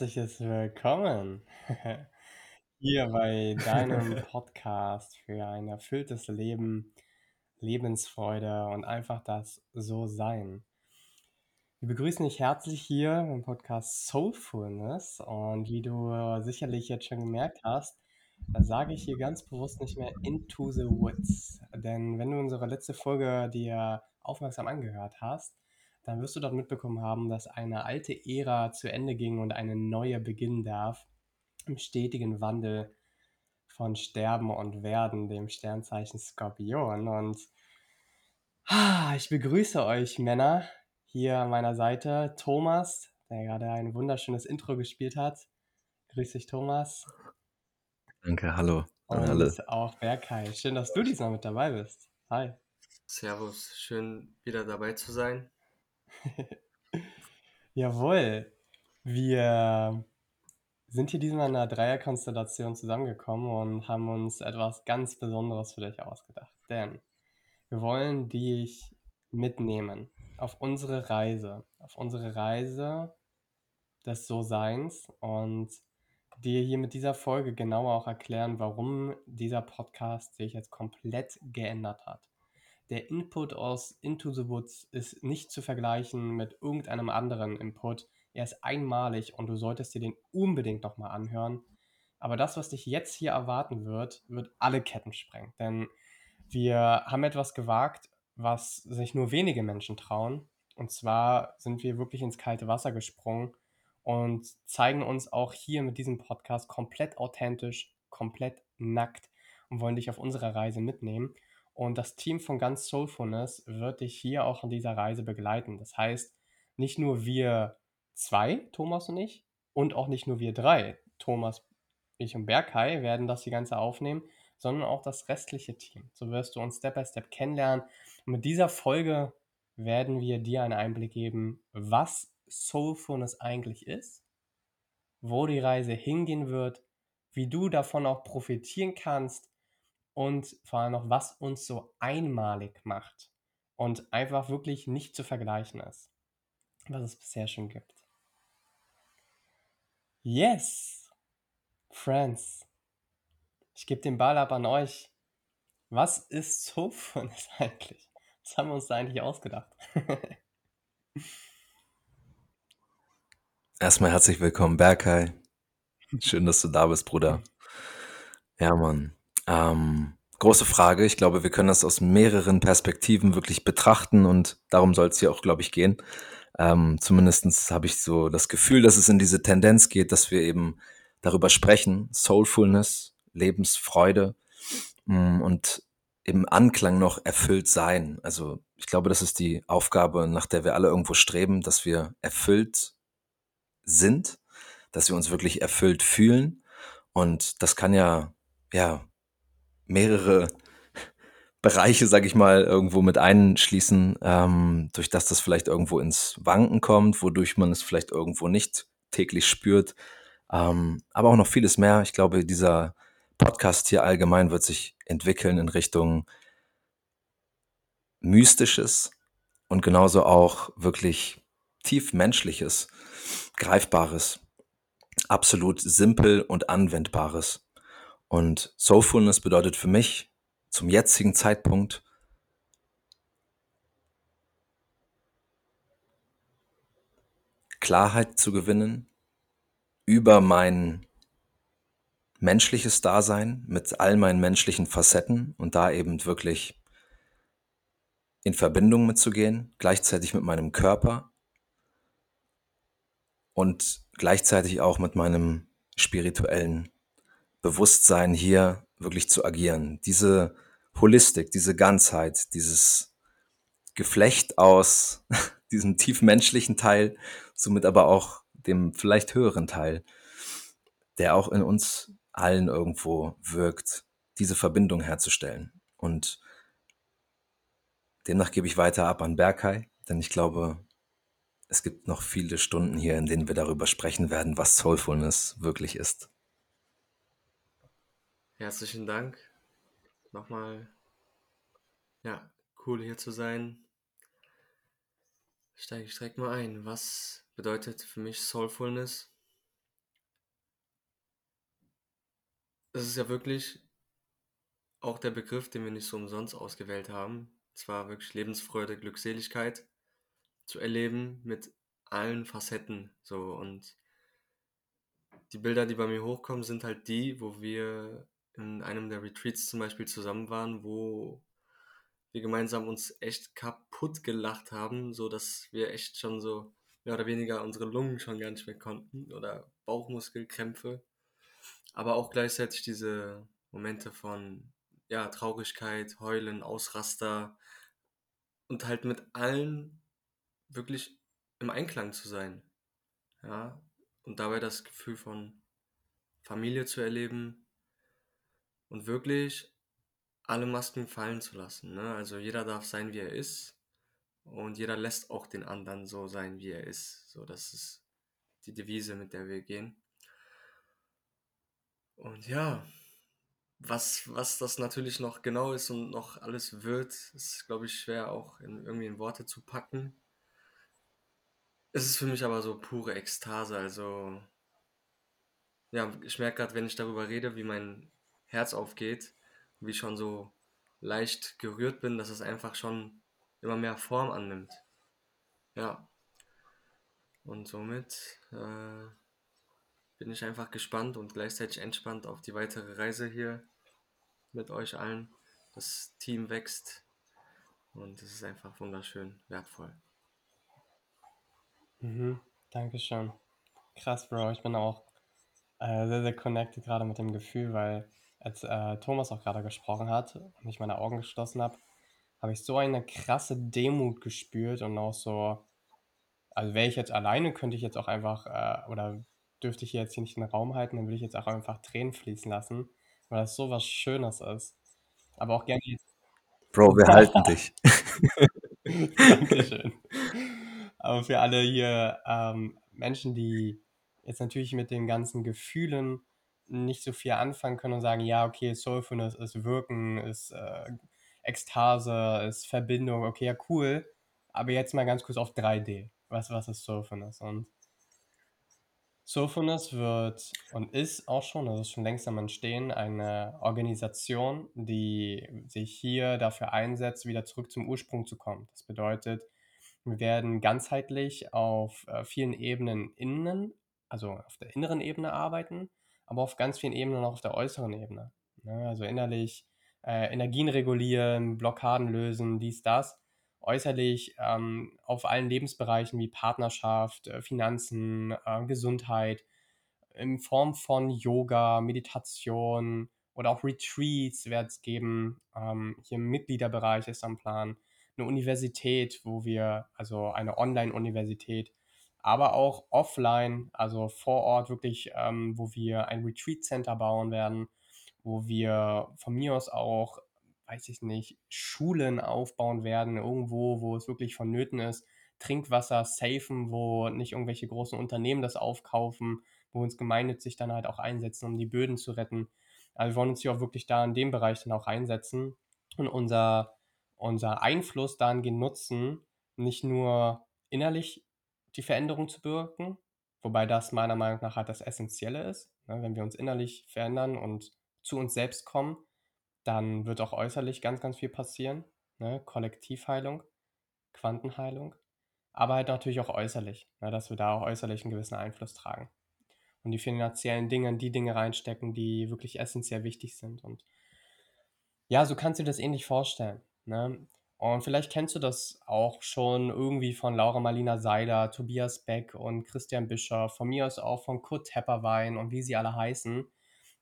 herzliches Willkommen hier bei deinem Podcast für ein erfülltes Leben, Lebensfreude und einfach das So-Sein. Wir begrüßen dich herzlich hier im Podcast Soulfulness und wie du sicherlich jetzt schon gemerkt hast, da sage ich hier ganz bewusst nicht mehr Into the Woods. Denn wenn du unsere letzte Folge dir aufmerksam angehört hast, dann wirst du dort mitbekommen haben, dass eine alte Ära zu Ende ging und eine neue beginnen darf. Im stetigen Wandel von Sterben und Werden, dem Sternzeichen Skorpion. Und ah, ich begrüße euch Männer hier an meiner Seite. Thomas, der gerade ein wunderschönes Intro gespielt hat. Grüß dich, Thomas. Danke, hallo an alle. Und auch Berkay. Schön, dass du diesmal mit dabei bist. Hi. Servus, schön wieder dabei zu sein. Jawohl. Wir sind hier diesmal in einer Dreierkonstellation zusammengekommen und haben uns etwas ganz Besonderes für dich ausgedacht. Denn wir wollen dich mitnehmen auf unsere Reise, auf unsere Reise des So-Seins und dir hier mit dieser Folge genauer auch erklären, warum dieser Podcast sich jetzt komplett geändert hat. Der Input aus Into the Woods ist nicht zu vergleichen mit irgendeinem anderen Input. Er ist einmalig und du solltest dir den unbedingt nochmal anhören. Aber das, was dich jetzt hier erwarten wird, wird alle Ketten sprengen. Denn wir haben etwas gewagt, was sich nur wenige Menschen trauen. Und zwar sind wir wirklich ins kalte Wasser gesprungen und zeigen uns auch hier mit diesem Podcast komplett authentisch, komplett nackt und wollen dich auf unserer Reise mitnehmen. Und das Team von Ganz Soulfulness wird dich hier auch an dieser Reise begleiten. Das heißt, nicht nur wir zwei, Thomas und ich, und auch nicht nur wir drei, Thomas, ich und Berkay, werden das die ganze aufnehmen, sondern auch das restliche Team. So wirst du uns Step by Step kennenlernen. Und mit dieser Folge werden wir dir einen Einblick geben, was Soulfulness eigentlich ist, wo die Reise hingehen wird, wie du davon auch profitieren kannst und vor allem noch, was uns so einmalig macht und einfach wirklich nicht zu vergleichen ist, was es bisher schon gibt. Yes, Friends, ich gebe den Ball ab an euch. Was ist Soulfulness eigentlich? Was haben wir uns da eigentlich ausgedacht? Erstmal herzlich willkommen, Berkay. Schön, dass du da bist, Bruder. Ja, Mann. Ähm, große Frage. Ich glaube, wir können das aus mehreren Perspektiven wirklich betrachten und darum soll es hier auch, glaube ich, gehen. Ähm, Zumindest habe ich so das Gefühl, dass es in diese Tendenz geht, dass wir eben darüber sprechen. Soulfulness, Lebensfreude mh, mm, und im Anklang noch erfüllt sein. Also ich glaube, das ist die Aufgabe, nach der wir alle irgendwo streben, dass wir erfüllt sind, dass wir uns wirklich erfüllt fühlen. Und das kann ja, ja, mehrere Bereiche, sag ich mal, irgendwo mit einschließen, ähm, durch das das vielleicht irgendwo ins Wanken kommt, wodurch man es vielleicht irgendwo nicht täglich spürt. Ähm, aber auch noch vieles mehr. Ich glaube, dieser Podcast hier allgemein wird sich entwickeln in Richtung Mystisches und genauso auch wirklich tief Menschliches, Greifbares, absolut simpel und Anwendbares. Und Soulfulness bedeutet für mich zum jetzigen Zeitpunkt Klarheit zu gewinnen über mein menschliches Dasein mit all meinen menschlichen Facetten und da eben wirklich in Verbindung mitzugehen, gleichzeitig mit meinem Körper und gleichzeitig auch mit meinem spirituellen Bewusstsein hier wirklich zu agieren. Diese Holistik, diese Ganzheit, dieses Geflecht aus diesem tiefmenschlichen Teil, somit aber auch dem vielleicht höheren Teil, der auch in uns allen irgendwo wirkt, diese Verbindung herzustellen. Und demnach gebe ich weiter ab an Berkay, denn ich glaube, es gibt noch viele Stunden hier, in denen wir darüber sprechen werden, was Soulfulness wirklich ist. Herzlichen Dank. Nochmal, ja, cool hier zu sein. Steige ich direkt mal ein. Was bedeutet für mich Soulfulness? Es ist ja wirklich auch der Begriff, den wir nicht so umsonst ausgewählt haben. Zwar wirklich Lebensfreude, Glückseligkeit zu erleben mit allen Facetten. So und die Bilder, die bei mir hochkommen, sind halt die, wo wir in einem der Retreats zum Beispiel zusammen waren, wo wir gemeinsam uns echt kaputt gelacht haben, so dass wir echt schon so mehr oder weniger unsere Lungen schon gar nicht mehr konnten oder Bauchmuskelkrämpfe, aber auch gleichzeitig diese Momente von ja, Traurigkeit, Heulen, Ausraster und halt mit allen wirklich im Einklang zu sein. Ja, und dabei das Gefühl von Familie zu erleben und wirklich alle Masken fallen zu lassen. Ne? Also jeder darf sein, wie er ist und jeder lässt auch den anderen so sein, wie er ist. So, das ist die Devise, mit der wir gehen. Und ja, was, was das natürlich noch genau ist und noch alles wird, ist, glaube ich, schwer auch in, irgendwie in Worte zu packen. Es ist für mich aber so pure Ekstase. Also, ja, ich merke gerade, wenn ich darüber rede, wie mein Herz aufgeht, wie ich schon so leicht gerührt bin, dass es einfach schon immer mehr Form annimmt. Ja. Und somit äh, bin ich einfach gespannt und gleichzeitig entspannt auf die weitere Reise hier mit euch allen. Das Team wächst und es ist einfach wunderschön, wertvoll. Mhm, Dankeschön. Krass, Bro. Ich bin auch äh, sehr, sehr connected gerade mit dem Gefühl, weil als äh, Thomas auch gerade gesprochen hat und ich meine Augen geschlossen habe, habe ich so eine krasse Demut gespürt und auch so, also wäre ich jetzt alleine, könnte ich jetzt auch einfach, äh, oder dürfte ich jetzt hier nicht in den Raum halten, dann würde ich jetzt auch einfach Tränen fließen lassen, weil das so was Schönes ist. Aber auch gerne jetzt. Bro, wir halten dich. Dankeschön. Aber für alle hier ähm, Menschen, die jetzt natürlich mit den ganzen Gefühlen nicht so viel anfangen können und sagen, ja, okay, Soulfulness ist Wirken, ist äh, Ekstase, ist Verbindung, okay, ja, cool. Aber jetzt mal ganz kurz auf 3D. Was, was ist Soulfulness? Und Soulfulness wird und ist auch schon, das ist schon längst am Entstehen, eine Organisation, die sich hier dafür einsetzt, wieder zurück zum Ursprung zu kommen. Das bedeutet, wir werden ganzheitlich auf äh, vielen Ebenen innen, also auf der inneren Ebene arbeiten, aber auf ganz vielen Ebenen auch auf der äußeren Ebene. Ne? Also innerlich äh, Energien regulieren, Blockaden lösen, dies, das. Äußerlich ähm, auf allen Lebensbereichen wie Partnerschaft, äh, Finanzen, äh, Gesundheit, in Form von Yoga, Meditation oder auch Retreats wird es geben. Ähm, hier im Mitgliederbereich ist am Plan eine Universität, wo wir, also eine Online-Universität, aber auch offline, also vor Ort wirklich, ähm, wo wir ein Retreat Center bauen werden, wo wir von mir aus auch, weiß ich nicht, Schulen aufbauen werden, irgendwo, wo es wirklich vonnöten ist, Trinkwasser safen, wo nicht irgendwelche großen Unternehmen das aufkaufen, wo uns gemeinnützig dann halt auch einsetzen, um die Böden zu retten. Also wir wollen uns hier auch wirklich da in dem Bereich dann auch einsetzen und unser, unser Einfluss dahingehend nutzen, nicht nur innerlich die Veränderung zu bewirken, wobei das meiner Meinung nach halt das Essentielle ist. Ne? Wenn wir uns innerlich verändern und zu uns selbst kommen, dann wird auch äußerlich ganz, ganz viel passieren. Ne? Kollektivheilung, Quantenheilung, aber halt natürlich auch äußerlich, ne? dass wir da auch äußerlich einen gewissen Einfluss tragen. Und die finanziellen Dinge in die Dinge reinstecken, die wirklich essentiell wichtig sind. Und ja, so kannst du dir das ähnlich vorstellen. Ne? Und vielleicht kennst du das auch schon irgendwie von Laura Marlina Seiler, Tobias Beck und Christian Bischoff, von mir aus auch von Kurt Tepperwein und wie sie alle heißen.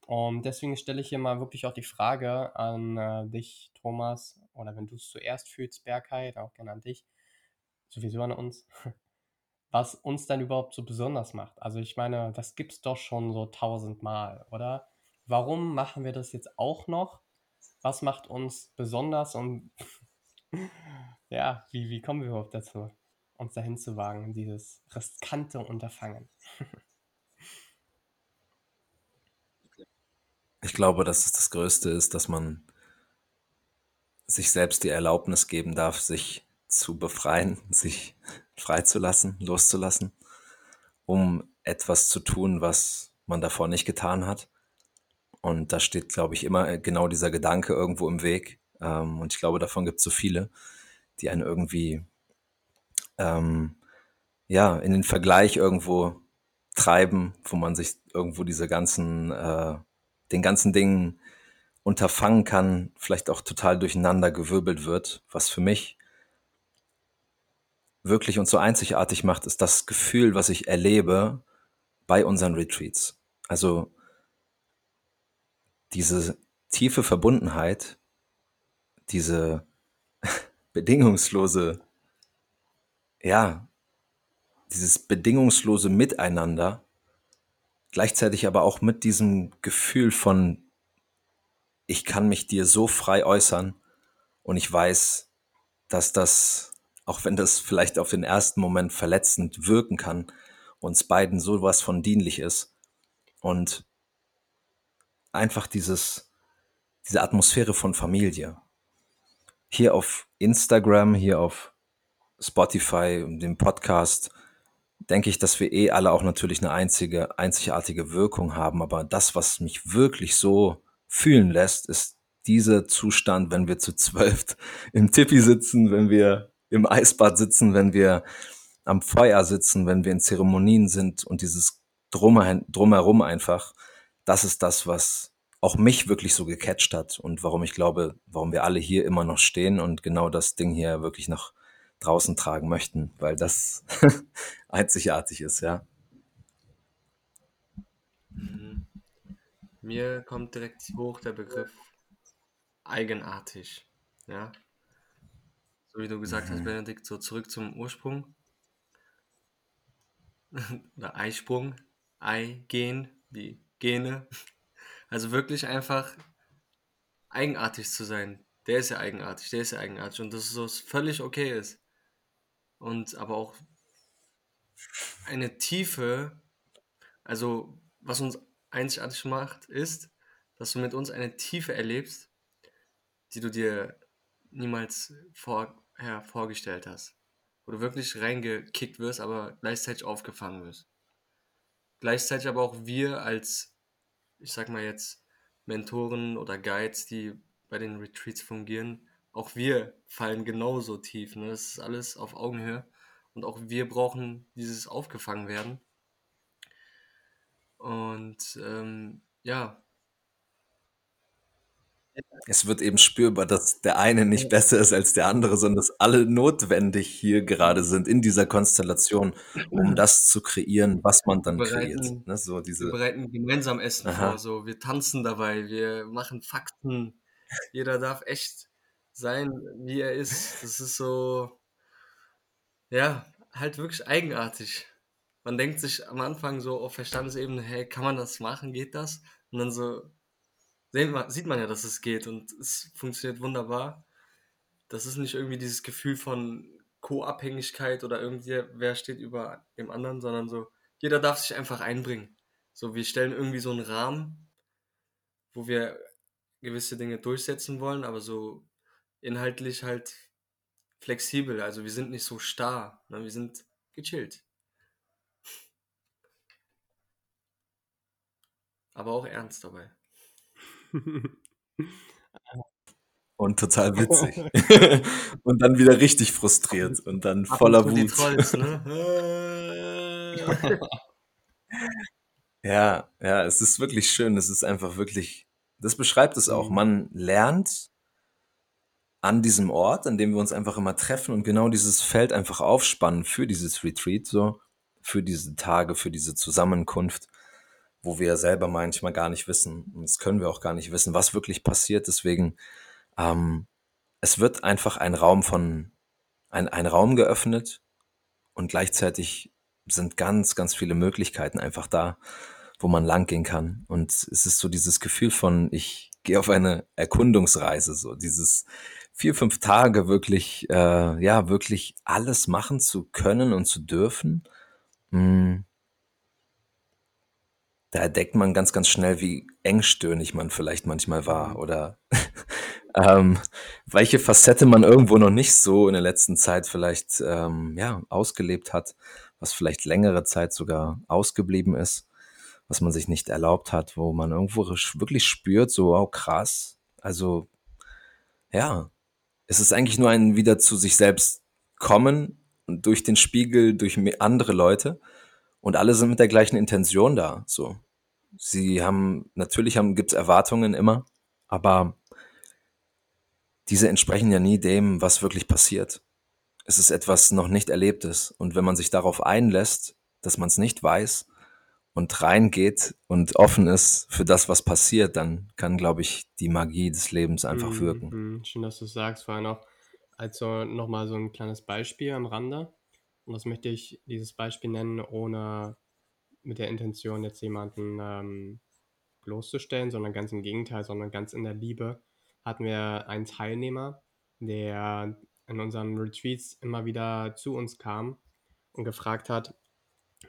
Und deswegen stelle ich hier mal wirklich auch die Frage an äh, dich, Thomas, oder wenn du es zuerst fühlst, Berkay, auch gerne an dich, sowieso an uns, was uns dann überhaupt so besonders macht. Also ich meine, das gibt es doch schon so tausendmal, oder? Warum machen wir das jetzt auch noch? Was macht uns besonders und ja, wie, wie kommen wir überhaupt dazu, uns dahin zu wagen, dieses riskante Unterfangen? Ich glaube, dass es das Größte ist, dass man sich selbst die Erlaubnis geben darf, sich zu befreien, sich freizulassen, loszulassen. um etwas zu tun, was man davor nicht getan hat. Und da steht, glaube ich, immer genau dieser Gedanke irgendwo im Weg. Ähm, und ich glaube, davon gibt es so viele, die einen irgendwie ähm, ja in den Vergleich irgendwo treiben, wo man sich irgendwo diese ganzen, äh, den ganzen Dingen unterfangen kann, vielleicht auch total durcheinander gewirbelt wird. Was für mich wirklich uns so einzigartig macht, ist das Gefühl, was ich erlebe bei unseren Retreats. Also diese tiefe Verbundenheit, diese bedingungslose, ja, dieses bedingungslose Miteinander, gleichzeitig aber auch mit diesem Gefühl von, ich kann mich dir so frei äußern und ich weiß, dass das, auch wenn das vielleicht auf den ersten Moment verletzend wirken kann, uns beiden sowas von dienlich ist und einfach dieses, diese Atmosphäre von Familie. Hier auf Instagram, hier auf Spotify, dem Podcast, denke ich, dass wir eh alle auch natürlich eine einzige, einzigartige Wirkung haben. Aber das, was mich wirklich so fühlen lässt, ist dieser Zustand, wenn wir zu zwölf im Tippi sitzen, wenn wir im Eisbad sitzen, wenn wir am Feuer sitzen, wenn wir in Zeremonien sind und dieses drumherum einfach, das ist das, was auch mich wirklich so gecatcht hat und warum ich glaube, warum wir alle hier immer noch stehen und genau das Ding hier wirklich noch draußen tragen möchten, weil das einzigartig ist, ja. Mhm. Mir kommt direkt hoch der Begriff eigenartig, ja. So wie du gesagt hast, Mhm. Benedikt, so zurück zum Ursprung. Oder Eisprung, Ei gehen, wie Gene. Also wirklich einfach eigenartig zu sein. Der ist ja eigenartig, der ist ja eigenartig und dass es so völlig okay ist. Und aber auch eine Tiefe, also was uns einzigartig macht, ist, dass du mit uns eine Tiefe erlebst, die du dir niemals vorher vorgestellt hast. Wo du wirklich reingekickt wirst, aber gleichzeitig aufgefangen wirst. Gleichzeitig aber auch wir als, ich sag mal jetzt, Mentoren oder Guides, die bei den Retreats fungieren, auch wir fallen genauso tief. Ne? Das ist alles auf Augenhöhe. Und auch wir brauchen dieses aufgefangen werden. Und ähm, ja, Es wird eben spürbar, dass der eine nicht besser ist als der andere, sondern dass alle notwendig hier gerade sind in dieser Konstellation, um das zu kreieren, was man dann kreiert. bereiten, Ne? So wir diese, bereiten gemeinsam Essen aha, vor. So, wir tanzen dabei, wir machen Fakten. Jeder darf echt sein, wie er ist. Das ist so, ja, halt wirklich eigenartig. Man denkt sich am Anfang so auf Verstandesebene, hey, kann man das machen? Geht das? Und dann so wir, sieht man ja, dass es geht und es funktioniert wunderbar. Das ist nicht irgendwie dieses Gefühl von Co-Abhängigkeit oder irgendwie wer steht über dem anderen, sondern so, jeder darf sich einfach einbringen. So, wir stellen irgendwie so einen Rahmen, wo wir gewisse Dinge durchsetzen wollen, aber so inhaltlich halt flexibel. Also wir sind nicht so starr, ne? wir sind gechillt. Aber auch ernst dabei. Und total witzig. und dann wieder richtig frustriert und dann Ab und voller die Wut. Trolls, ne? Ja, ja, es ist wirklich schön. Es ist einfach wirklich, das beschreibt es auch. Mhm. Man lernt an diesem Ort, an dem wir uns einfach immer treffen und genau dieses Feld einfach aufspannen für dieses Retreat, so, für diese Tage, für diese Zusammenkunft, wo wir selber manchmal gar nicht wissen, und das können wir auch gar nicht wissen, was wirklich passiert. Deswegen, ähm, es wird einfach ein Raum von, ein, ein Raum geöffnet und gleichzeitig sind ganz, ganz viele Möglichkeiten einfach da, wo man langgehen kann. Und es ist so dieses Gefühl von, ich gehe auf eine Erkundungsreise, so dieses vier, fünf Tage wirklich, äh, ja, wirklich alles machen zu können und zu dürfen. Mm. Da entdeckt man ganz, ganz schnell, wie engstirnig man vielleicht manchmal war Mhm. oder ähm, welche Facette man irgendwo noch nicht so in der letzten Zeit vielleicht ähm, ja, ausgelebt hat, was vielleicht längere Zeit sogar ausgeblieben ist, was man sich nicht erlaubt hat, wo man irgendwo wirklich spürt, so, wow, krass. Also, ja, es ist eigentlich nur ein wieder zu sich selbst kommen durch den Spiegel, durch andere Leute und alle sind mit der gleichen Intention da, so. Sie haben, natürlich haben, gibt's Erwartungen immer, aber diese entsprechen ja nie dem, was wirklich passiert. Es ist etwas noch nicht Erlebtes. Und wenn man sich darauf einlässt, dass man es nicht weiß und reingeht und offen ist für das, was passiert, dann kann, glaube ich, die Magie des Lebens einfach Mhm, wirken. mhm. Schön, dass du sagst. Vorher noch, also nochmal so ein kleines Beispiel am Rande. Und das möchte ich dieses Beispiel nennen, ohne mit der Intention, jetzt jemanden ähm, bloßzustellen, sondern ganz im Gegenteil, sondern ganz in der Liebe hatten wir einen Teilnehmer, der in unseren Retreats immer wieder zu uns kam und gefragt hat,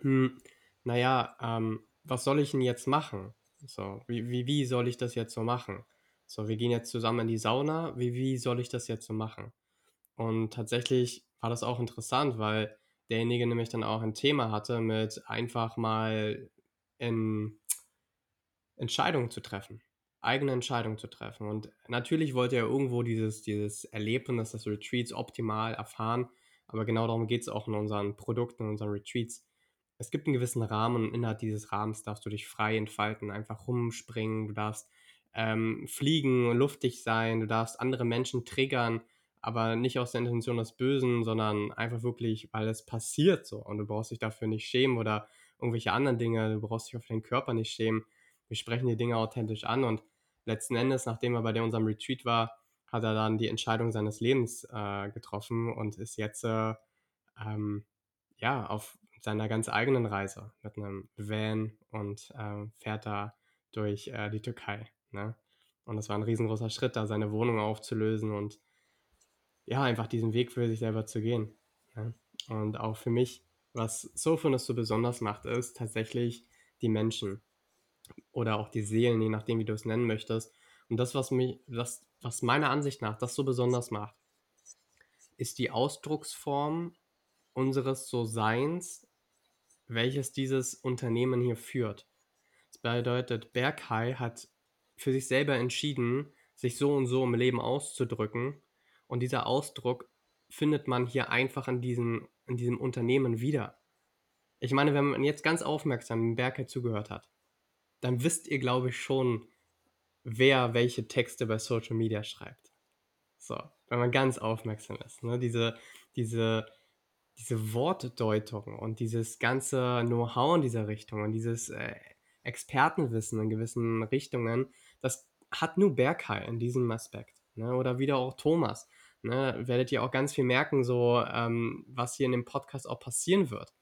hm, naja, ähm, was soll ich denn jetzt machen? So, wie, wie, wie soll ich das jetzt so machen? So, wir gehen jetzt zusammen in die Sauna, wie, wie soll ich das jetzt so machen? Und tatsächlich war das auch interessant, weil derjenige nämlich dann auch ein Thema hatte mit einfach mal in Entscheidungen zu treffen, eigene Entscheidungen zu treffen. Und natürlich wollte er irgendwo dieses, dieses Erlebnis des Retreats optimal erfahren, aber genau darum geht es auch in unseren Produkten, in unseren Retreats. Es gibt einen gewissen Rahmen und innerhalb dieses Rahmens darfst du dich frei entfalten, einfach rumspringen, du darfst ähm, fliegen, luftig sein, du darfst andere Menschen triggern, aber nicht aus der Intention des Bösen, sondern einfach wirklich, weil es passiert so und du brauchst dich dafür nicht schämen oder irgendwelche anderen Dinge, du brauchst dich auf deinen Körper nicht schämen. Wir sprechen die Dinge authentisch an und letzten Endes, nachdem er bei der unserem Retreat war, hat er dann die Entscheidung seines Lebens äh, getroffen und ist jetzt äh, ähm, ja auf seiner ganz eigenen Reise mit einem Van und äh, fährt da durch äh, die Türkei. Ne? Und das war ein riesengroßer Schritt, da seine Wohnung aufzulösen und ja, einfach diesen Weg für sich selber zu gehen. Ne? Und auch für mich, was Soulfulness so besonders macht, ist tatsächlich die Menschen oder auch die Seelen, je nachdem, wie du es nennen möchtest. Und das, was mich, das, was meiner Ansicht nach das so besonders macht, ist die Ausdrucksform unseres So-Seins, welches dieses Unternehmen hier führt. Das bedeutet, Berghai hat für sich selber entschieden, sich so und so im Leben auszudrücken. Und dieser Ausdruck findet man hier einfach in diesem, in diesem Unternehmen wieder. Ich meine, wenn man jetzt ganz aufmerksam Berghai zugehört hat, dann wisst ihr, glaube ich, schon, wer welche Texte bei Social Media schreibt. So, wenn man ganz aufmerksam ist. Ne? Diese, diese, diese Wortdeutung und dieses ganze Know-how in dieser Richtung und dieses äh, Expertenwissen in gewissen Richtungen, das hat nur Berghai in diesem Aspekt. Ne? Oder wieder auch Thomas. Ne? Werdet ihr auch ganz viel merken, so ähm, was hier in dem Podcast auch passieren wird.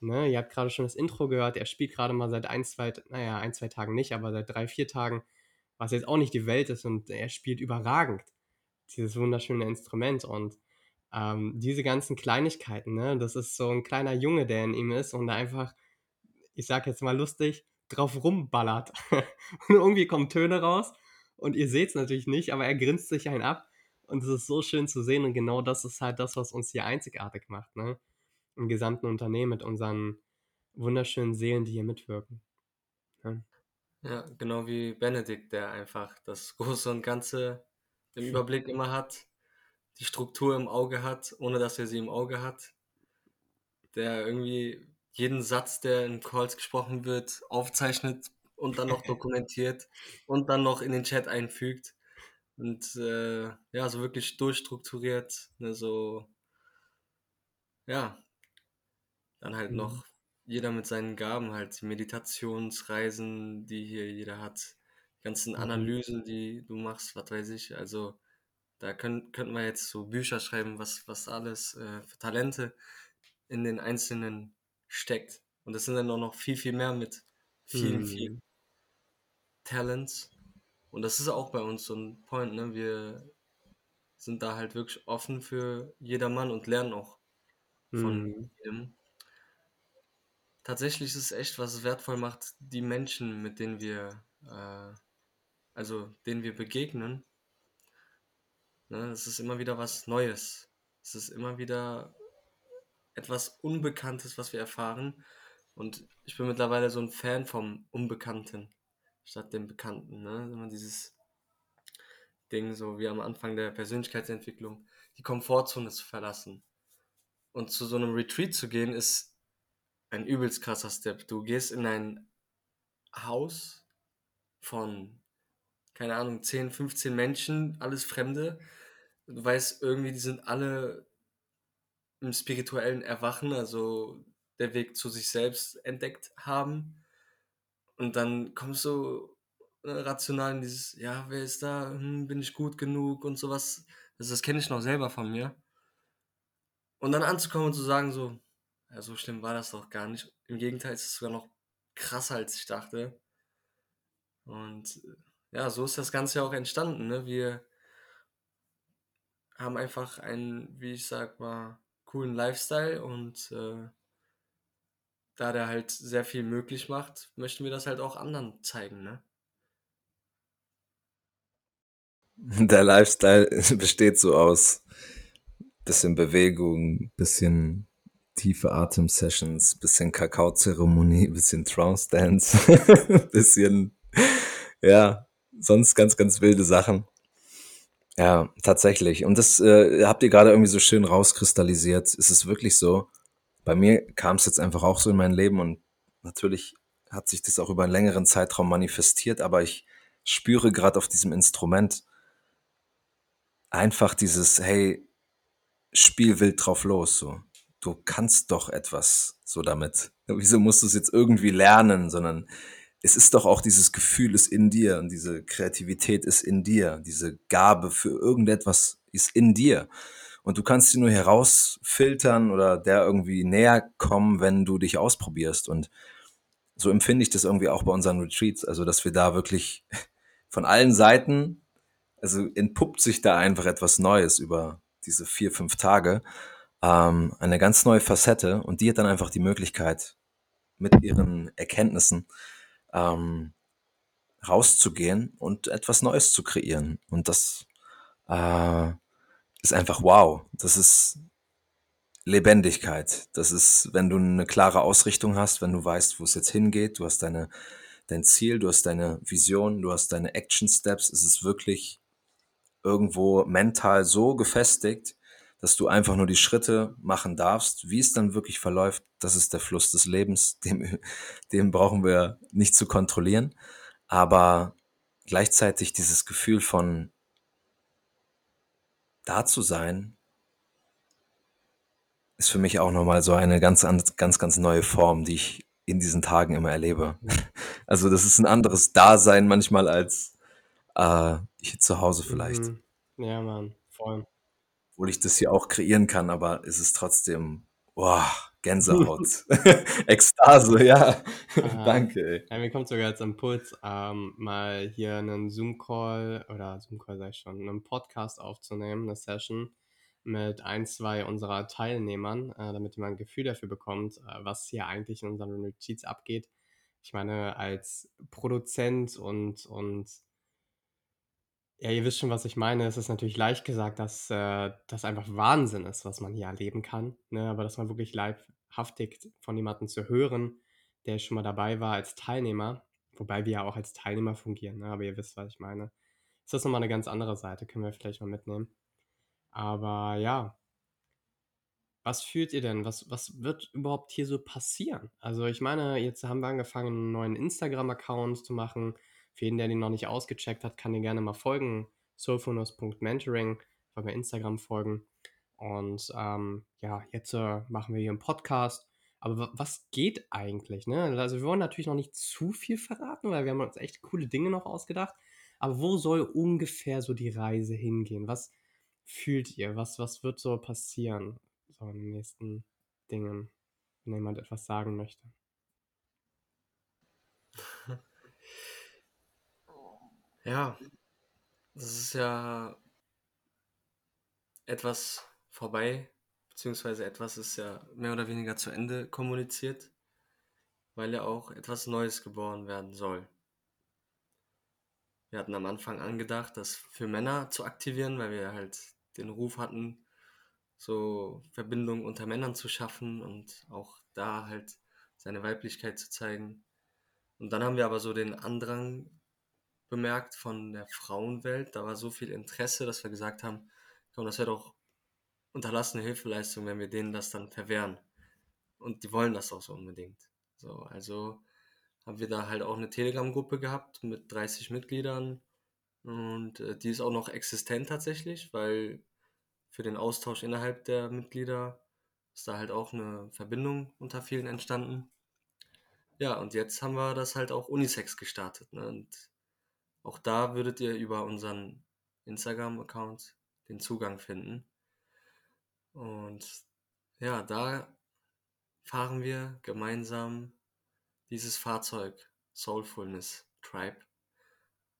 Ne? Ihr habt gerade schon das Intro gehört, er spielt gerade mal seit ein, zwei, naja, ein, zwei Tagen nicht, aber seit drei, vier Tagen, was jetzt auch nicht die Welt ist und er spielt überragend. Dieses wunderschöne Instrument und ähm, diese ganzen Kleinigkeiten, ne? Das ist so ein kleiner Junge, der in ihm ist und da einfach, ich sag jetzt mal lustig, drauf rumballert. und irgendwie kommen Töne raus und ihr seht es natürlich nicht, aber er grinst sich einen ab und es ist so schön zu sehen und genau das ist halt das, was uns hier einzigartig macht, ne? Im gesamten Unternehmen mit unseren wunderschönen Seelen, die hier mitwirken. Ja, Ja, genau wie Benedikt, der einfach das Große und Ganze im Überblick immer hat, die Struktur im Auge hat, ohne dass er sie im Auge hat, der irgendwie jeden Satz, der in Calls gesprochen wird, aufzeichnet und dann noch dokumentiert und dann noch in den Chat einfügt und äh, ja, so wirklich durchstrukturiert, ne, so ja, dann halt Mhm. noch jeder mit seinen Gaben halt, die Meditationsreisen, die hier jeder hat, die ganzen Mhm. Analysen, die du machst, was weiß ich, also da können, könnten wir jetzt so Bücher schreiben, was, was alles äh, für Talente in den Einzelnen steckt. Und das sind dann auch noch viel, viel mehr mit vielen, vielen Mhm. Talents. Und das ist auch bei uns so ein Point, ne? Wir sind da halt wirklich offen für jedermann und lernen auch von Mhm. jedem. Tatsächlich ist es echt, was es wertvoll macht, die Menschen, mit denen wir, äh, also denen wir begegnen, Ne? Es ist immer wieder was Neues. Es ist immer wieder etwas Unbekanntes, was wir erfahren. Und ich bin mittlerweile so ein Fan vom Unbekannten statt dem Bekannten. Ne? Immer dieses Ding, so wie am Anfang der Persönlichkeitsentwicklung, die Komfortzone zu verlassen. Und zu so einem Retreat zu gehen, ist ein übelst krasser Step. Du gehst in ein Haus von, keine Ahnung, 10, 15 Menschen, alles Fremde. Du weißt irgendwie, die sind alle im spirituellen Erwachen, also der Weg zu sich selbst entdeckt haben. Und dann kommst du äh, rational in dieses, ja, wer ist da? Hm, bin ich gut genug und sowas. Das, das kenne ich noch selber von mir. Und dann anzukommen und zu sagen, so, ja, so schlimm war das doch gar nicht. Im Gegenteil, es ist sogar noch krasser, als ich dachte. Und äh, ja, so ist das Ganze ja auch entstanden. Ne? Wir haben einfach einen, wie ich sag mal, coolen Lifestyle und äh, da der halt sehr viel möglich macht, möchten wir das halt auch anderen zeigen, ne? Der Lifestyle besteht so aus bisschen Bewegung, bisschen tiefe Atem-Sessions, bisschen Kakaozeremonie, bisschen Trance-Dance, bisschen, ja, sonst ganz, ganz wilde Sachen. Ja, tatsächlich. Und das äh, habt ihr gerade irgendwie so schön rauskristallisiert. Es ist wirklich so. Bei mir kam es jetzt einfach auch so in mein Leben und natürlich hat sich das auch über einen längeren Zeitraum manifestiert, aber ich spüre gerade auf diesem Instrument einfach dieses, hey, spiel wild drauf los, so. Du kannst doch etwas so damit. Wieso musst du es jetzt irgendwie lernen, sondern es ist doch auch dieses Gefühl ist in dir und diese Kreativität ist in dir, diese Gabe für irgendetwas ist in dir. Und du kannst sie nur herausfiltern oder der irgendwie näher kommen, wenn du dich ausprobierst. Und so empfinde ich das irgendwie auch bei unseren Retreats. Also, dass wir da wirklich von allen Seiten, also entpuppt sich da einfach etwas Neues über diese vier, fünf Tage. Ähm, eine ganz neue Facette. Und die hat dann einfach die Möglichkeit, mit ihren Erkenntnissen ähm, rauszugehen und etwas Neues zu kreieren. Und das äh, ist einfach wow. Das ist Lebendigkeit. Das ist, wenn du eine klare Ausrichtung hast, wenn du weißt, wo es jetzt hingeht, du hast deine, dein Ziel, du hast deine Vision, du hast deine Action Steps, es ist wirklich irgendwo mental so gefestigt, dass du einfach nur die Schritte machen darfst. Wie es dann wirklich verläuft, das ist der Fluss des Lebens, dem, dem brauchen wir nicht zu kontrollieren. Aber gleichzeitig dieses Gefühl von da zu sein, ist für mich auch nochmal so eine ganz, ganz, ganz neue Form, die ich in diesen Tagen immer erlebe. Also das ist ein anderes Dasein manchmal als äh, hier zu Hause vielleicht. Mhm. Ja, Mann, voll obwohl ich das hier auch kreieren kann, aber es ist trotzdem, boah, Gänsehaut. Ekstase, ja. Danke. Ja, mir kommt sogar jetzt Impuls, ähm, mal hier einen Zoom-Call oder Zoom-Call sag ich schon, einen Podcast aufzunehmen, eine Session mit ein, zwei unserer Teilnehmern, äh, damit man ein Gefühl dafür bekommt, äh, was hier eigentlich in unseren Retreats abgeht. Ich meine, als Produzent und, und ja, ihr wisst schon, was ich meine. Es ist natürlich leicht gesagt, dass äh, das einfach Wahnsinn ist, was man hier erleben kann. Ne? Aber dass man wirklich leibhaftig von jemandem zu hören, der schon mal dabei war als Teilnehmer, wobei wir ja auch als Teilnehmer fungieren, ne? aber ihr wisst, was ich meine. Ist das nochmal eine ganz andere Seite, können wir vielleicht mal mitnehmen. Aber ja, was fühlt ihr denn? Was, was wird überhaupt hier so passieren? Also ich meine, jetzt haben wir angefangen, einen neuen Instagram-Account zu machen für jeden, der den noch nicht ausgecheckt hat, kann den gerne mal folgen. soulphonos.mentoring, bei Instagram folgen. Und ähm, ja, jetzt äh, machen wir hier einen Podcast. Aber was geht eigentlich? Ne? Also wir wollen natürlich noch nicht zu viel verraten, weil wir haben uns echt coole Dinge noch ausgedacht. Aber wo soll ungefähr so die Reise hingehen? Was fühlt ihr? Was, was wird so passieren? So in den nächsten Dingen, wenn jemand etwas sagen möchte. Ja, das ist ja etwas vorbei, beziehungsweise etwas ist ja mehr oder weniger zu Ende kommuniziert, weil ja auch etwas Neues geboren werden soll. wir hatten am Anfang angedacht, das für Männer zu aktivieren, weil wir halt den Ruf hatten, so Verbindungen unter Männern zu schaffen und auch da halt seine Weiblichkeit zu zeigen. Und dann haben wir aber so den Andrang bemerkt von der Frauenwelt. Da war so viel Interesse, dass wir gesagt haben, komm, das wäre doch unterlassene Hilfeleistung, wenn wir denen das dann verwehren. Und die wollen das auch so unbedingt. So, also haben wir da halt auch eine Telegram-Gruppe gehabt mit 30 Mitgliedern. Und äh, die ist auch noch existent tatsächlich, weil für den Austausch innerhalb der Mitglieder ist da halt auch eine Verbindung unter vielen entstanden. Ja, und jetzt haben wir das halt auch Unisex gestartet. Ne? Und auch da würdet ihr über unseren Instagram-Account den Zugang finden. Und ja, da fahren wir gemeinsam dieses Fahrzeug Soulfulness Tribe.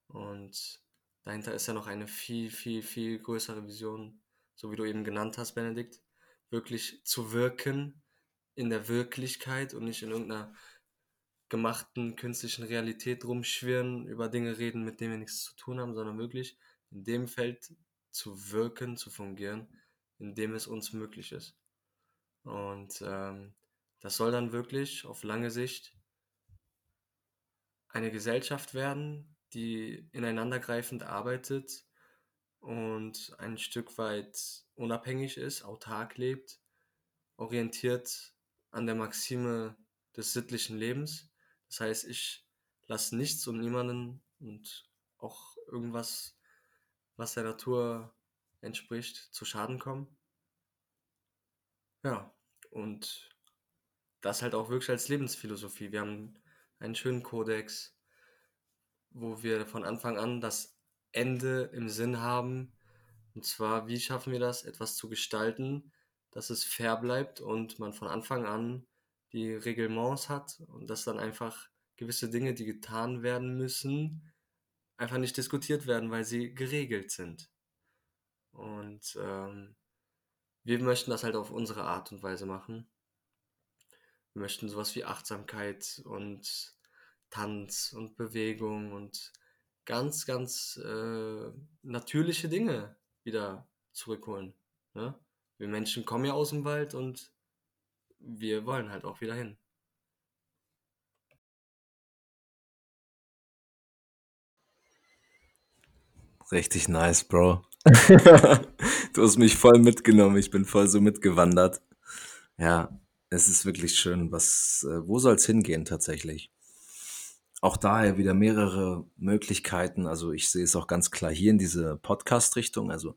Und dahinter ist ja noch eine viel, viel, viel größere Vision, so wie du eben genannt hast, Benedikt, wirklich zu wirken in der Wirklichkeit und nicht in irgendeiner gemachten künstlichen Realität rumschwirren, über Dinge reden, mit denen wir nichts zu tun haben, sondern wirklich in dem Feld zu wirken, zu fungieren, in dem es uns möglich ist. Und ähm, das soll dann wirklich auf lange Sicht eine Gesellschaft werden, die ineinandergreifend arbeitet und ein Stück weit unabhängig ist, autark lebt, orientiert an der Maxime des sittlichen Lebens. Das heißt, ich lasse nichts und niemanden und auch irgendwas, was der Natur entspricht, zu Schaden kommen. Ja, und das halt auch wirklich als Lebensphilosophie. Wir haben einen schönen Kodex, wo wir von Anfang an das Ende im Sinn haben. Und zwar, wie schaffen wir das, etwas zu gestalten, dass es fair bleibt und man von Anfang an die Reglements hat und dass dann einfach gewisse Dinge, die getan werden müssen, einfach nicht diskutiert werden, weil sie geregelt sind. Und ähm, wir möchten das halt auf unsere Art und Weise machen. Wir möchten sowas wie Achtsamkeit und Tanz und Bewegung und ganz, ganz äh, natürliche Dinge wieder zurückholen. Ne? Wir Menschen kommen ja aus dem Wald und wir wollen halt auch wieder hin. Richtig nice, Bro. Du hast mich voll mitgenommen. Ich bin voll so mitgewandert. Ja, es ist wirklich schön. Was, äh, wo soll es hingehen tatsächlich? Auch daher wieder mehrere Möglichkeiten. Also ich sehe es auch ganz klar hier in diese Podcast-Richtung. Also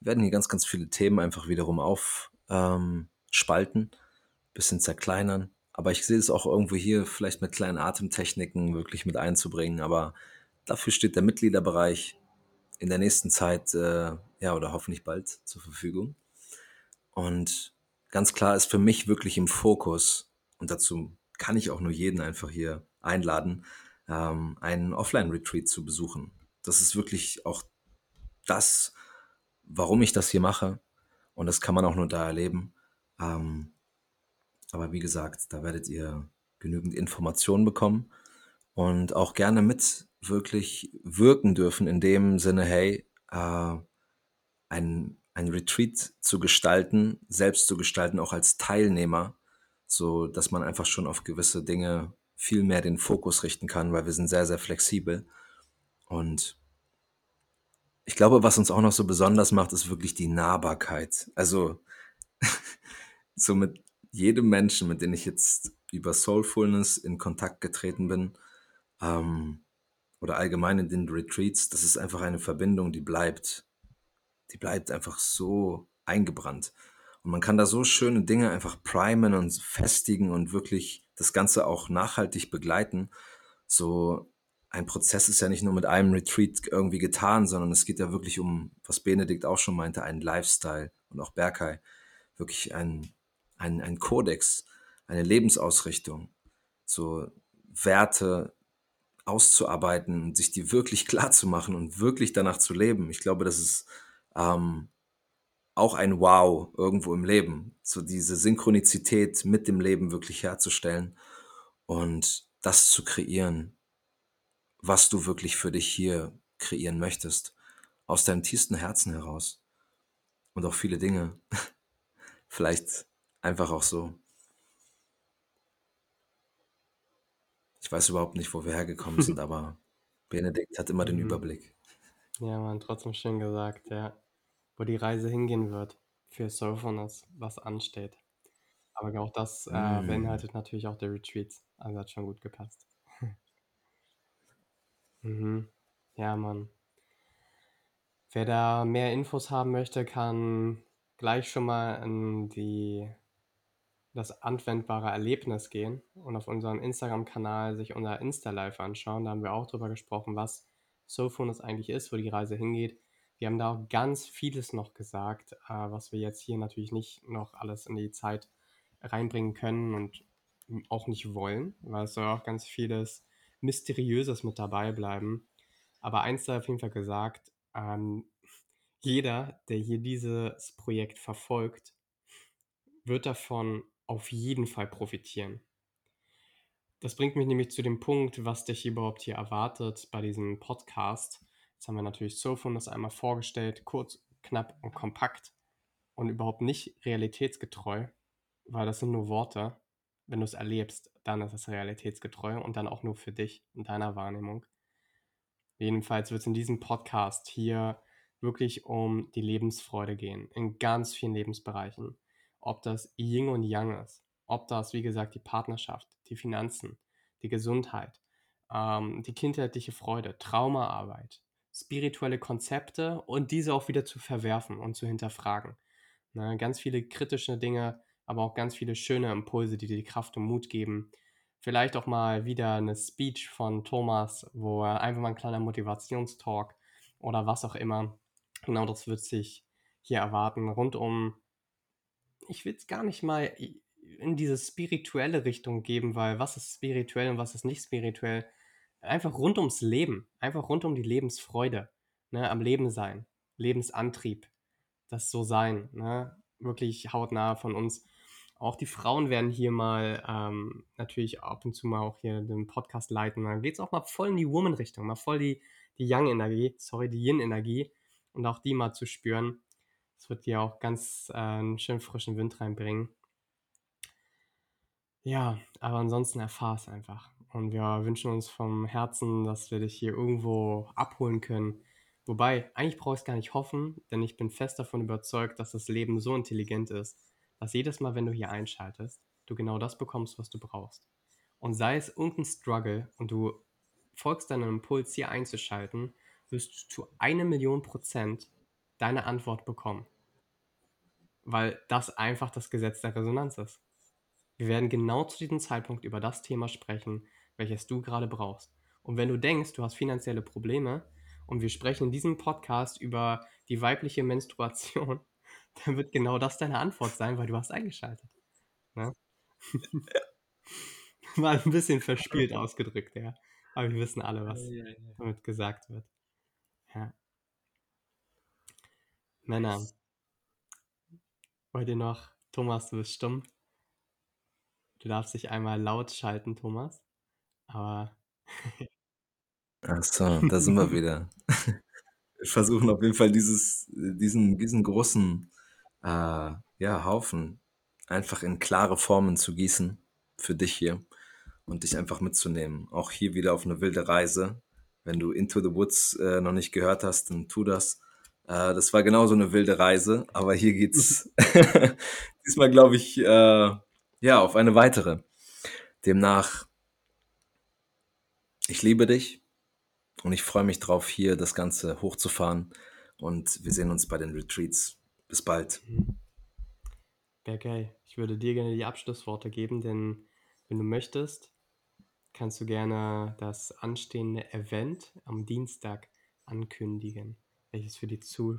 werden hier ganz, ganz viele Themen einfach wiederum aufspalten, ähm, bisschen zerkleinern. Aber ich sehe es auch irgendwo hier vielleicht mit kleinen Atemtechniken wirklich mit einzubringen. Aber dafür steht der Mitgliederbereich in der nächsten Zeit, äh, ja, oder hoffentlich bald zur Verfügung. Und ganz klar ist für mich wirklich im Fokus, und dazu kann ich auch nur jeden einfach hier einladen, ähm, einen Offline-Retreat zu besuchen. Das ist wirklich auch das, warum ich das hier mache. Und das kann man auch nur da erleben. Ähm, aber wie gesagt, da werdet ihr genügend Informationen bekommen und auch gerne mit wirklich wirken dürfen in dem Sinne, hey, äh, ein, ein Retreat zu gestalten, selbst zu gestalten, auch als Teilnehmer, so dass man einfach schon auf gewisse Dinge viel mehr den Fokus richten kann, weil wir sind sehr, sehr flexibel. Und ich glaube, was uns auch noch so besonders macht, ist wirklich die Nahbarkeit. Also so mit jedem Menschen, mit dem ich jetzt über Soulfulness in Kontakt getreten bin, ähm, oder allgemein in den Retreats, das ist einfach eine Verbindung, die bleibt. Die bleibt einfach so eingebrannt. Und man kann da so schöne Dinge einfach primen und festigen und wirklich das Ganze auch nachhaltig begleiten. So ein Prozess ist ja nicht nur mit einem Retreat irgendwie getan, sondern es geht ja wirklich um, was Benedikt auch schon meinte, einen Lifestyle und auch Berkay. Wirklich ein, ein, ein Kodex, eine Lebensausrichtung. So Werte, auszuarbeiten sich die wirklich klar zu machen und wirklich danach zu leben. Ich glaube, das ist ähm, auch ein Wow irgendwo im Leben, so diese Synchronizität mit dem Leben wirklich herzustellen und das zu kreieren, was du wirklich für dich hier kreieren möchtest, aus deinem tiefsten Herzen heraus. Und auch viele Dinge. Vielleicht einfach auch so. Ich weiß überhaupt nicht, wo wir hergekommen sind, aber Benedikt hat immer den Mhm. Überblick. Ja, Mann, trotzdem schön gesagt, ja. Wo die Reise hingehen wird für Soulfulness, was ansteht. Aber auch das äh, Mm. beinhaltet natürlich auch die Retreats. Also hat schon gut gepasst. mhm. Ja, Mann. Wer da mehr Infos haben möchte, kann gleich schon mal in die, das anwendbare Erlebnis gehen und auf unserem Instagram-Kanal sich unser Insta-Live anschauen. Da haben wir auch drüber gesprochen, was Soulfulness eigentlich ist, wo die Reise hingeht. Wir haben da auch ganz vieles noch gesagt, äh, was wir jetzt hier natürlich nicht noch alles in die Zeit reinbringen können und auch nicht wollen, weil es soll auch ganz vieles Mysteriöses mit dabei bleiben. Aber eins sei auf jeden Fall gesagt, ähm, jeder, der hier dieses Projekt verfolgt, wird davon auf jeden Fall profitieren. Das bringt mich nämlich zu dem Punkt, was dich überhaupt hier erwartet bei diesem Podcast. Jetzt haben wir natürlich Soulfulness einmal vorgestellt, kurz, knapp und kompakt und überhaupt nicht realitätsgetreu, weil das sind nur Worte. Wenn du es erlebst, dann ist es realitätsgetreu und dann auch nur für dich und deiner Wahrnehmung. Jedenfalls wird es in diesem Podcast hier wirklich um die Lebensfreude gehen, in ganz vielen Lebensbereichen. Ob das Yin und Yang ist, ob das, wie gesagt, die Partnerschaft, die Finanzen, die Gesundheit, ähm, die kindheitliche Freude, Traumaarbeit, spirituelle Konzepte und diese auch wieder zu verwerfen und zu hinterfragen. Ne, ganz viele kritische Dinge, aber auch ganz viele schöne Impulse, die dir die Kraft und Mut geben. Vielleicht auch mal wieder eine Speech von Thomas, wo er einfach mal ein kleiner Motivationstalk oder was auch immer. Genau das wird sich hier erwarten. Rund um, ich will es gar nicht mal in diese spirituelle Richtung geben, weil was ist spirituell und was ist nicht spirituell? Einfach rund ums Leben, einfach rund um die Lebensfreude, ne, am Leben sein, Lebensantrieb, das so sein, ne, wirklich hautnah von uns. Auch die Frauen werden hier mal ähm, natürlich ab und zu mal auch hier den Podcast leiten. Dann geht es auch mal voll in die Woman-Richtung, mal voll die, die Young-Energie, sorry, die Yin-Energie und auch die mal zu spüren. Das wird dir auch ganz äh, einen schönen frischen Wind reinbringen. Ja, aber ansonsten erfahr es einfach. Und wir wünschen uns vom Herzen, dass wir dich hier irgendwo abholen können. Wobei, eigentlich brauche ich es gar nicht hoffen, denn ich bin fest davon überzeugt, dass das Leben so intelligent ist, dass jedes Mal, wenn du hier einschaltest, du genau das bekommst, was du brauchst. Und sei es irgendein Struggle und du folgst deinem Impuls, hier einzuschalten, wirst du zu eine Million Prozent deine Antwort bekommen. Weil das einfach das Gesetz der Resonanz ist. Wir werden genau zu diesem Zeitpunkt über das Thema sprechen, welches du gerade brauchst. Und wenn du denkst, du hast finanzielle Probleme und wir sprechen in diesem Podcast über die weibliche Menstruation, dann wird genau das deine Antwort sein, weil du hast eingeschaltet. Ne? Mal ein bisschen verspielt ausgedrückt, ja. Aber wir wissen alle, was Ja, ja, ja. damit gesagt wird. Männer. Ihr noch? Thomas, du bist stumm. Du darfst dich einmal laut schalten, Thomas. Aber Ach so, da sind wir wieder. Wir versuchen auf jeden Fall dieses, diesen, diesen großen äh, ja, Haufen einfach in klare Formen zu gießen für dich hier und dich einfach mitzunehmen. Auch hier wieder auf eine wilde Reise. Wenn du Into the Woods äh, noch nicht gehört hast, dann tu das. Äh, das war genauso eine wilde Reise, aber hier geht's diesmal, glaube ich, äh, ja, auf eine weitere. Demnach, ich liebe dich und ich freue mich drauf, hier das Ganze hochzufahren. Und wir sehen uns bei den Retreats. Bis bald. Wäre geil. Ich würde dir gerne die Abschlussworte geben, denn wenn du möchtest, kannst du gerne das anstehende Event am Dienstag ankündigen, welches für die Zuh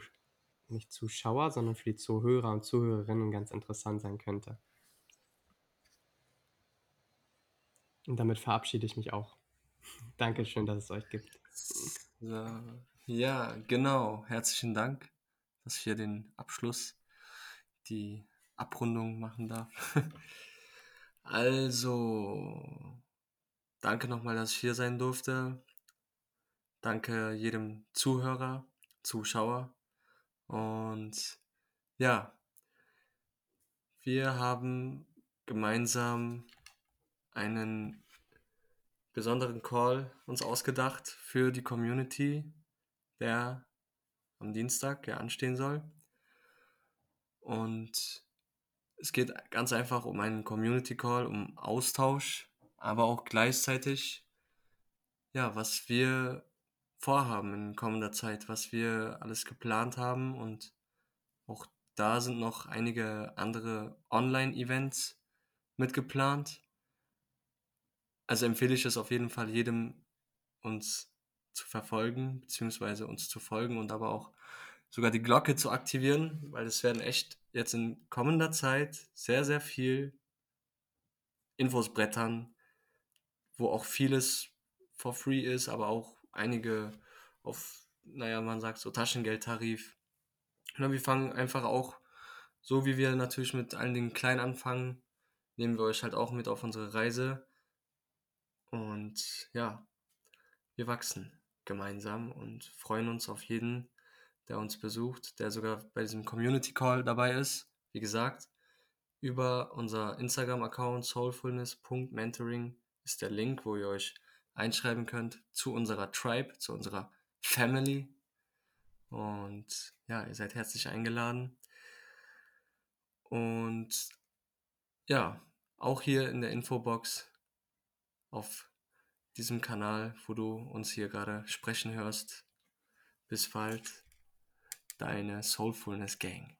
nicht Zuschauer, sondern für die Zuhörer und Zuhörerinnen ganz interessant sein könnte. Und damit verabschiede ich mich auch. Dankeschön, dass es euch gibt. Ja, genau. Herzlichen Dank, dass ich hier den Abschluss, die Abrundung machen darf. Also, danke nochmal, dass ich hier sein durfte. Danke jedem Zuhörer, Zuschauer. Und ja, wir haben gemeinsam einen besonderen Call uns ausgedacht für die Community, der am Dienstag ja anstehen soll. Und es geht ganz einfach um einen Community Call, um Austausch, aber auch gleichzeitig, ja, was wir vorhaben in kommender Zeit, was wir alles geplant haben und auch da sind noch einige andere Online-Events mitgeplant. Also empfehle ich es auf jeden Fall jedem, uns zu verfolgen, beziehungsweise uns zu folgen und aber auch sogar die Glocke zu aktivieren, weil es werden echt jetzt in kommender Zeit sehr, sehr viel Infos brettern, wo auch vieles for free ist, aber auch einige auf, naja, man sagt so Taschengeldtarif. Und wir fangen einfach auch, so wie wir natürlich mit allen Dingen klein anfangen, nehmen wir euch halt auch mit auf unsere Reise. Und ja, wir wachsen gemeinsam und freuen uns auf jeden, der uns besucht, der sogar bei diesem Community Call dabei ist. Wie gesagt, über unser Instagram-Account soulfulness.mentoring ist der Link, wo ihr euch einschreiben könnt zu unserer Tribe, zu unserer Family. Und ja, ihr seid herzlich eingeladen. Und ja, auch hier in der Infobox auf diesem Kanal, wo du uns hier gerade sprechen hörst. Bis bald, deine Soulfulness Gang.